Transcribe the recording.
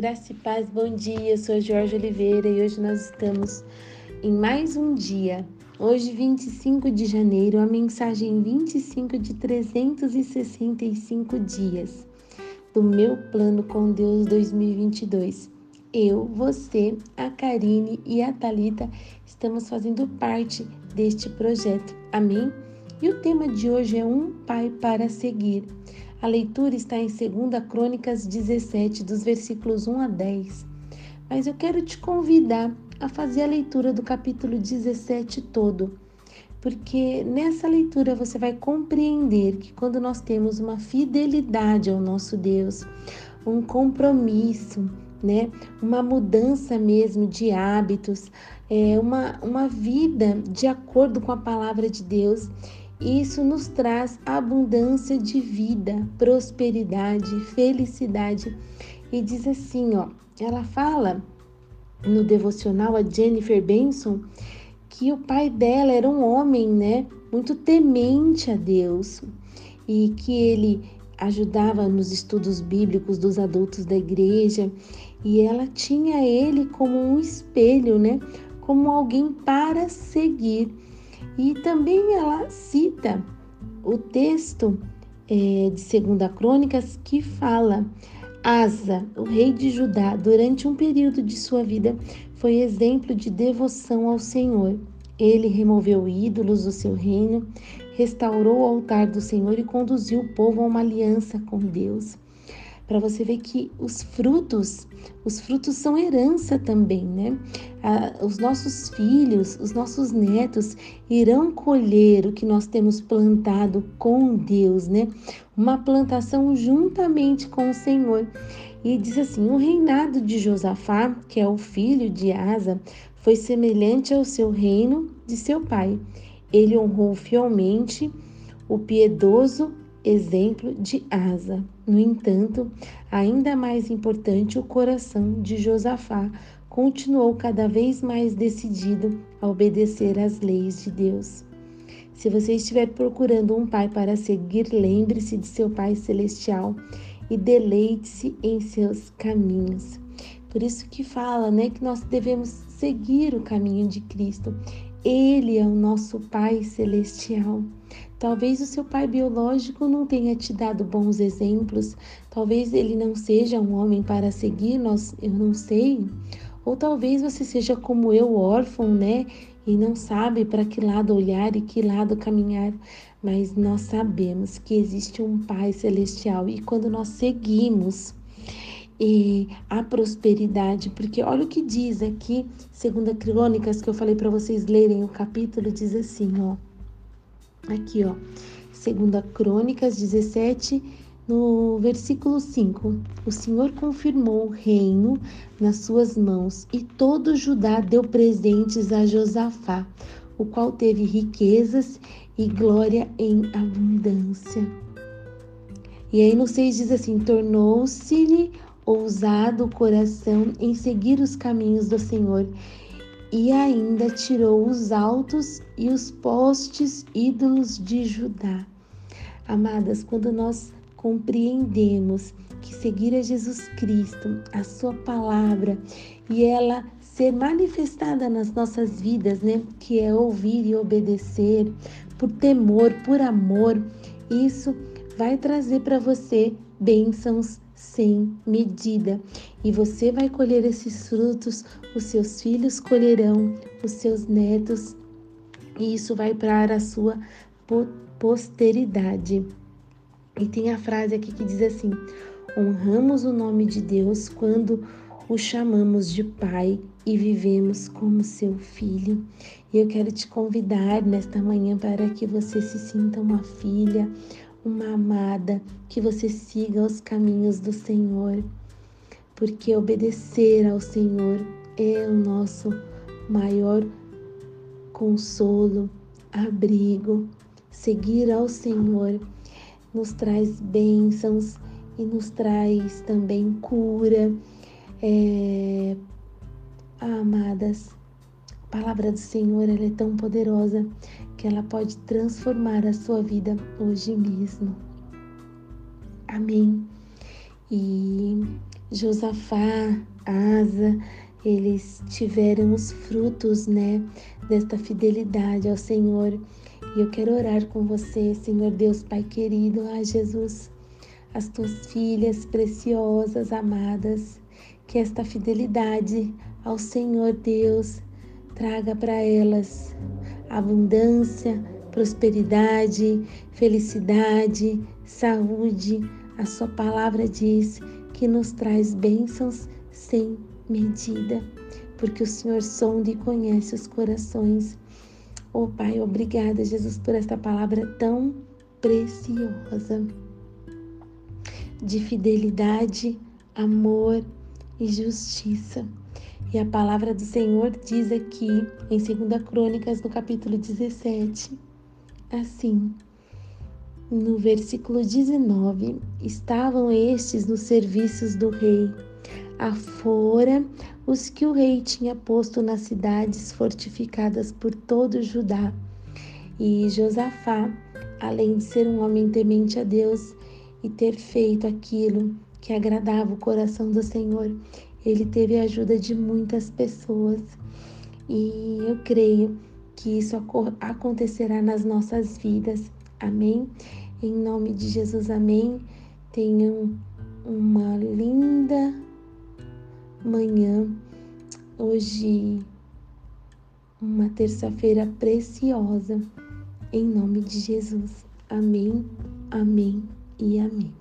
graça e paz, bom dia. Eu sou Jorge Oliveira e hoje nós estamos em mais um dia. Hoje, 25 de janeiro, a mensagem 25 de 365 dias do meu plano com Deus 2022. Eu, você, a Karine e a Talita estamos fazendo parte deste projeto. Amém? E o tema de hoje é um pai para seguir. A leitura está em 2 Crônicas 17, dos versículos 1 a 10. Mas eu quero te convidar a fazer a leitura do capítulo 17 todo, porque nessa leitura você vai compreender que quando nós temos uma fidelidade ao nosso Deus, um compromisso, né, uma mudança mesmo de hábitos, é, uma, uma vida de acordo com a palavra de Deus isso nos traz abundância de vida, prosperidade, felicidade. E diz assim, ó, ela fala no devocional a Jennifer Benson que o pai dela era um homem, né, muito temente a Deus e que ele ajudava nos estudos bíblicos dos adultos da igreja e ela tinha ele como um espelho, né, como alguém para seguir. E também ela cita o texto é, de Segunda Crônicas que fala Asa, o rei de Judá, durante um período de sua vida, foi exemplo de devoção ao Senhor. Ele removeu ídolos do seu reino, restaurou o altar do Senhor e conduziu o povo a uma aliança com Deus para você ver que os frutos, os frutos são herança também, né? Ah, os nossos filhos, os nossos netos irão colher o que nós temos plantado com Deus, né? Uma plantação juntamente com o Senhor. E diz assim: o reinado de Josafá, que é o filho de Asa, foi semelhante ao seu reino de seu pai. Ele honrou fielmente o piedoso exemplo de Asa. No entanto, ainda mais importante, o coração de Josafá continuou cada vez mais decidido a obedecer às leis de Deus. Se você estiver procurando um pai para seguir, lembre-se de seu Pai celestial e deleite-se em seus caminhos. Por isso que fala, né, que nós devemos seguir o caminho de Cristo. Ele é o nosso Pai celestial. Talvez o seu pai biológico não tenha te dado bons exemplos, talvez ele não seja um homem para seguir, nós, eu não sei. Ou talvez você seja como eu, órfão, né? E não sabe para que lado olhar e que lado caminhar. Mas nós sabemos que existe um Pai celestial e quando nós seguimos e a prosperidade, porque olha o que diz aqui, segunda Crônicas que eu falei para vocês lerem o capítulo diz assim, ó: Aqui, ó. Segunda Crônicas 17, no versículo 5. O Senhor confirmou o reino nas suas mãos e todo Judá deu presentes a Josafá, o qual teve riquezas e glória em abundância. E aí no 6 diz assim: tornou-se-lhe ousado o coração em seguir os caminhos do Senhor e ainda tirou os altos e os postes ídolos de Judá. Amadas, quando nós compreendemos que seguir a Jesus Cristo, a sua palavra e ela ser manifestada nas nossas vidas, né, que é ouvir e obedecer por temor, por amor, isso vai trazer para você bênçãos sem medida. E você vai colher esses frutos, os seus filhos colherão, os seus netos, e isso vai para a sua posteridade. E tem a frase aqui que diz assim: honramos o nome de Deus quando o chamamos de Pai e vivemos como seu filho. E eu quero te convidar nesta manhã para que você se sinta uma filha, uma amada, que você siga os caminhos do Senhor, porque obedecer ao Senhor é o nosso maior consolo, abrigo. Seguir ao Senhor nos traz bênçãos e nos traz também cura. É... amadas, a palavra do Senhor ela é tão poderosa que ela pode transformar a sua vida hoje mesmo. Amém. E Josafá, Asa, eles tiveram os frutos, né, desta fidelidade ao Senhor. E eu quero orar com você, Senhor Deus, Pai querido, a Jesus, as tuas filhas preciosas, amadas, que esta fidelidade ao Senhor Deus traga para elas abundância, prosperidade, felicidade, saúde. A sua palavra diz que nos traz bênçãos sem medida, porque o Senhor sonda e conhece os corações. Oh Pai, obrigada, Jesus, por esta palavra tão preciosa de fidelidade, amor e justiça. E a palavra do Senhor diz aqui em 2 Crônicas, no capítulo 17, assim: no versículo 19, estavam estes nos serviços do rei, afora os que o rei tinha posto nas cidades fortificadas por todo Judá. E Josafá, além de ser um homem temente a Deus e ter feito aquilo que agradava o coração do Senhor, ele teve a ajuda de muitas pessoas. E eu creio que isso acontecerá nas nossas vidas. Amém? Em nome de Jesus, amém. Tenham uma linda manhã. Hoje, uma terça-feira preciosa. Em nome de Jesus. Amém, amém e amém.